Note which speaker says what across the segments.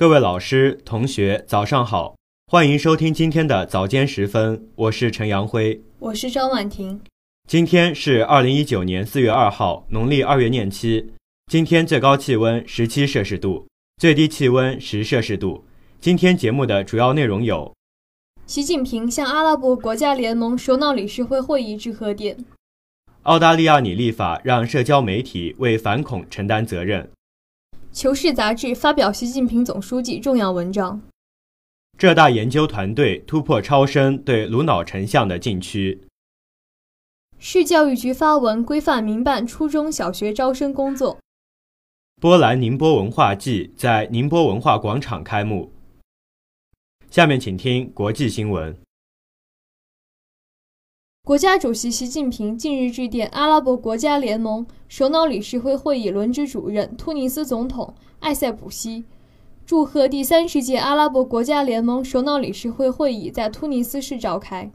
Speaker 1: 各位老师、同学，早上好，欢迎收听今天的早间时分，我是陈阳辉，
Speaker 2: 我是张婉婷。
Speaker 1: 今天是二零一九年四月二号，农历二月廿七。今天最高气温十七摄氏度，最低气温十摄氏度。今天节目的主要内容有：
Speaker 2: 习近平向阿拉伯国家联盟首脑理事会会议致贺电；
Speaker 1: 澳大利亚拟立法让社交媒体为反恐承担责任。
Speaker 2: 《求是》杂志发表习近平总书记重要文章。
Speaker 1: 浙大研究团队突破超声对颅脑成像的禁区。
Speaker 2: 市教育局发文规范民办初中小学招生工作。
Speaker 1: 波兰宁波文化季在宁波文化广场开幕。下面请听国际新闻。
Speaker 2: 国家主席习近平近日致电阿拉伯国家联盟首脑理事会会议轮值主任突尼斯总统艾塞普西，祝贺第三十届阿拉伯国家联盟首脑理事会会议在突尼斯市召开。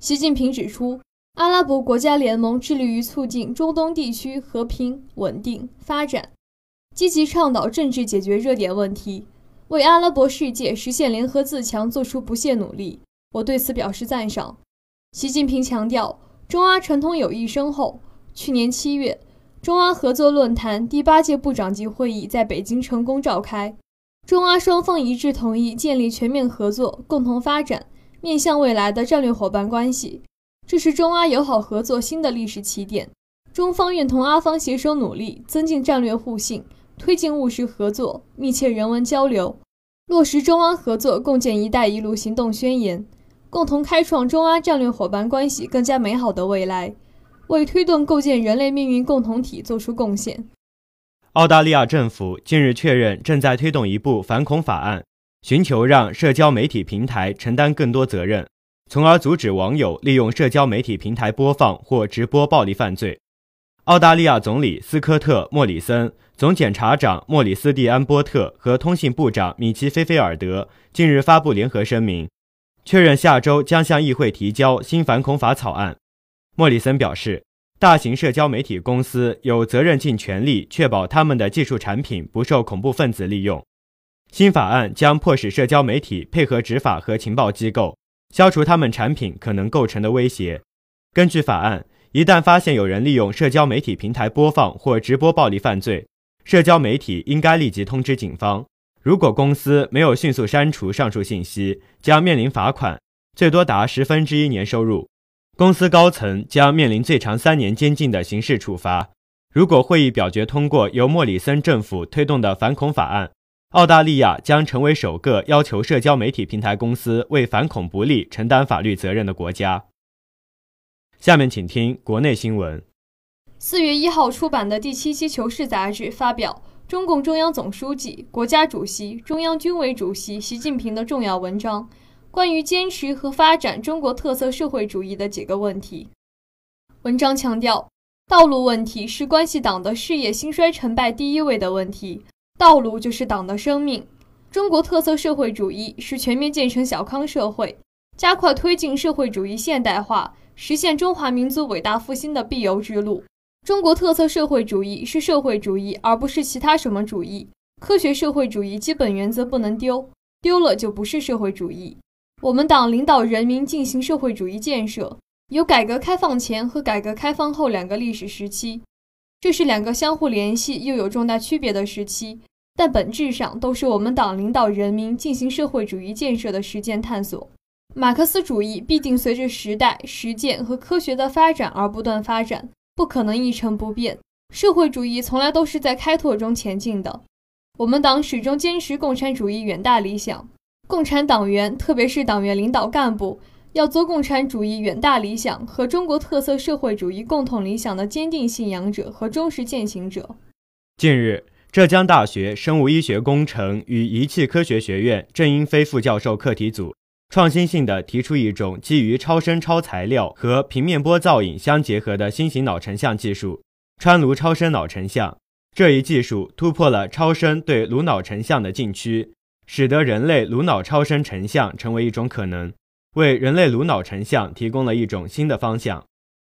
Speaker 2: 习近平指出，阿拉伯国家联盟致力于促进中东地区和平、稳定、发展，积极倡导政治解决热点问题，为阿拉伯世界实现联合自强做出不懈努力。我对此表示赞赏。习近平强调，中阿传统友谊深厚。去年七月，中阿合作论坛第八届部长级会议在北京成功召开，中阿双方一致同意建立全面合作、共同发展、面向未来的战略伙伴关系，这是中阿友好合作新的历史起点。中方愿同阿方携手努力，增进战略互信，推进务实合作、密切人文交流，落实中阿合作共建“一带一路”行动宣言。共同开创中阿战略伙伴关系更加美好的未来，为推动构建人类命运共同体作出贡献。
Speaker 1: 澳大利亚政府近日确认，正在推动一部反恐法案，寻求让社交媒体平台承担更多责任，从而阻止网友利用社交媒体平台播放或直播暴力犯罪。澳大利亚总理斯科特·莫里森、总检察长莫里斯·蒂安波特和通信部长米奇·菲菲尔德近日发布联合声明。确认下周将向议会提交新反恐法草案。莫里森表示，大型社交媒体公司有责任尽全力确保他们的技术产品不受恐怖分子利用。新法案将迫使社交媒体配合执法和情报机构，消除他们产品可能构成的威胁。根据法案，一旦发现有人利用社交媒体平台播放或直播暴力犯罪，社交媒体应该立即通知警方。如果公司没有迅速删除上述信息，将面临罚款，最多达十分之一年收入。公司高层将面临最长三年监禁的刑事处罚。如果会议表决通过由莫里森政府推动的反恐法案，澳大利亚将成为首个要求社交媒体平台公司为反恐不利承担法律责任的国家。下面请听国内新闻。
Speaker 2: 四月一号出版的第七期《求是》杂志发表。中共中央总书记、国家主席、中央军委主席习近平的重要文章，关于坚持和发展中国特色社会主义的几个问题。文章强调，道路问题是关系党的事业兴衰成败第一位的问题，道路就是党的生命。中国特色社会主义是全面建成小康社会、加快推进社会主义现代化、实现中华民族伟大复兴的必由之路。中国特色社会主义是社会主义，而不是其他什么主义。科学社会主义基本原则不能丢，丢了就不是社会主义。我们党领导人民进行社会主义建设，有改革开放前和改革开放后两个历史时期，这是两个相互联系又有重大区别的时期，但本质上都是我们党领导人民进行社会主义建设的实践探索。马克思主义必定随着时代、实践和科学的发展而不断发展。不可能一成不变。社会主义从来都是在开拓中前进的。我们党始终坚持共产主义远大理想，共产党员，特别是党员领导干部，要做共产主义远大理想和中国特色社会主义共同理想的坚定信仰者和忠实践行者。
Speaker 1: 近日，浙江大学生物医学工程与仪器科学学院郑英飞副教授课题组。创新性地提出一种基于超声超材料和平面波造影相结合的新型脑成像技术——川颅超声脑成像。这一技术突破了超声对颅脑成像的禁区，使得人类颅脑超声成像成为一种可能，为人类颅脑成像提供了一种新的方向。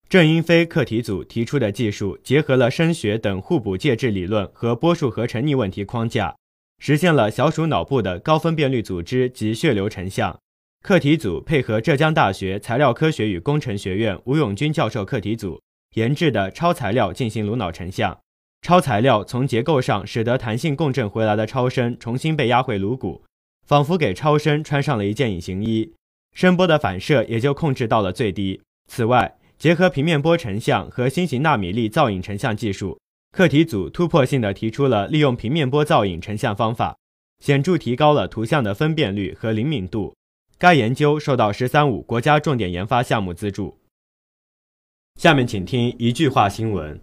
Speaker 1: 郑英飞课题组提出的技术结合了声学等互补介质理论和波束合成逆问题框架。实现了小鼠脑部的高分辨率组织及血流成像。课题组配合浙江大学材料科学与工程学院吴永军教授课题组研制的超材料进行颅脑成像。超材料从结构上使得弹性共振回来的超声重新被压回颅骨，仿佛给超声穿上了一件隐形衣，声波的反射也就控制到了最低。此外，结合平面波成像和新型纳米粒造影成像技术，课题组突破性的提出了利用平面波造影成像方法，显著提高了图像的分辨率和灵敏度。该研究受到“十三五”国家重点研发项目资助。下面请听一句话新闻：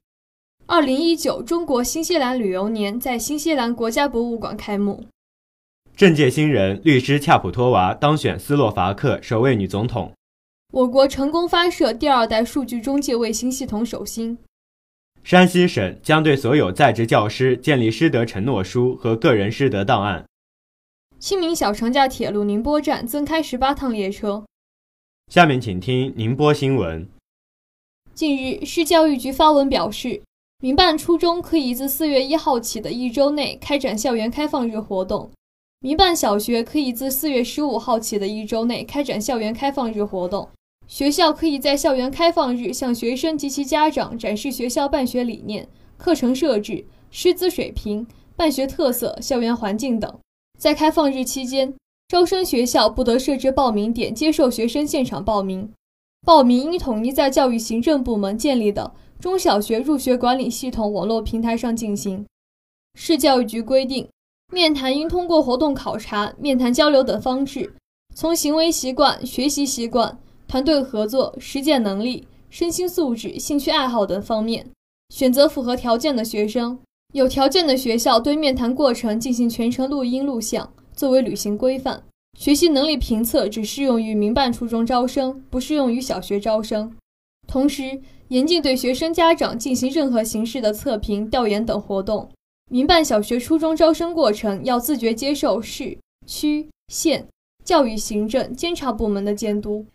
Speaker 2: 二零一九中国新西兰旅游年在新西兰国家博物馆开幕。
Speaker 1: 政界新人律师恰普托娃当选斯洛伐克首位女总统。
Speaker 2: 我国成功发射第二代数据中介卫星系统首星。
Speaker 1: 山西省将对所有在职教师建立师德承诺书和个人师德档案。
Speaker 2: 清明小长假，铁路宁波站增开十八趟列车。
Speaker 1: 下面请听宁波新闻。
Speaker 2: 近日，市教育局发文表示，民办初中可以自四月一号起的一周内开展校园开放日活动；民办小学可以自四月十五号起的一周内开展校园开放日活动。学校可以在校园开放日向学生及其家长展示学校办学理念、课程设置、师资水平、办学特色、校园环境等。在开放日期间，招生学校不得设置报名点接受学生现场报名。报名应统一在教育行政部门建立的中小学入学管理系统网络平台上进行。市教育局规定，面谈应通过活动考察、面谈交流等方式，从行为习惯、学习习惯、团队合作、实践能力、身心素质、兴趣爱好等方面，选择符合条件的学生。有条件的学校对面谈过程进行全程录音录像，作为履行规范。学习能力评测只适用于民办初中招生，不适用于小学招生。同时，严禁对学生家长进行任何形式的测评、调研等活动。民办小学、初中招生过程要自觉接受市、区、县教育行政监察部门的监督。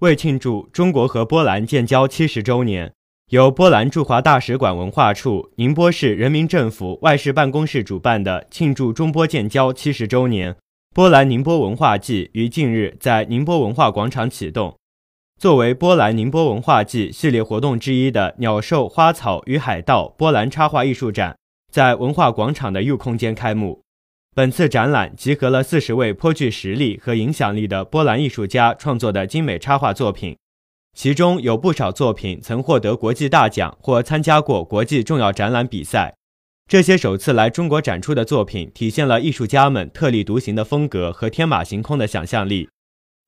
Speaker 1: 为庆祝中国和波兰建交七十周年。由波兰驻华大使馆文化处、宁波市人民政府外事办公室主办的庆祝中波建交七十周年波兰宁波文化季于近日在宁波文化广场启动。作为波兰宁波文化季系列活动之一的“鸟兽花草与海盗”波兰插画艺术展，在文化广场的 U 空间开幕。本次展览集合了四十位颇具实力和影响力的波兰艺术家创作的精美插画作品。其中有不少作品曾获得国际大奖或参加过国际重要展览比赛。这些首次来中国展出的作品，体现了艺术家们特立独行的风格和天马行空的想象力。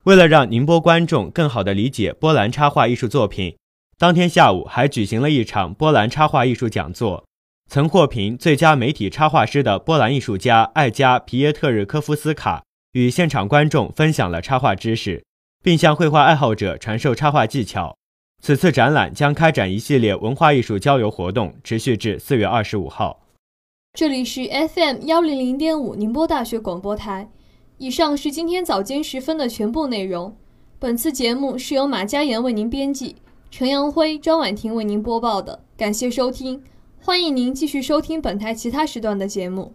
Speaker 1: 为了让宁波观众更好地理解波兰插画艺术作品，当天下午还举行了一场波兰插画艺术讲座。曾获评最佳媒体插画师的波兰艺术家艾加皮耶特日科夫斯卡与现场观众分享了插画知识。并向绘画爱好者传授插画技巧。此次展览将开展一系列文化艺术交流活动，持续至四月二十五号。
Speaker 2: 这里是 FM 幺零零点五宁波大学广播台。以上是今天早间时分的全部内容。本次节目是由马佳妍为您编辑，陈阳辉、张婉婷为您播报的。感谢收听，欢迎您继续收听本台其他时段的节目。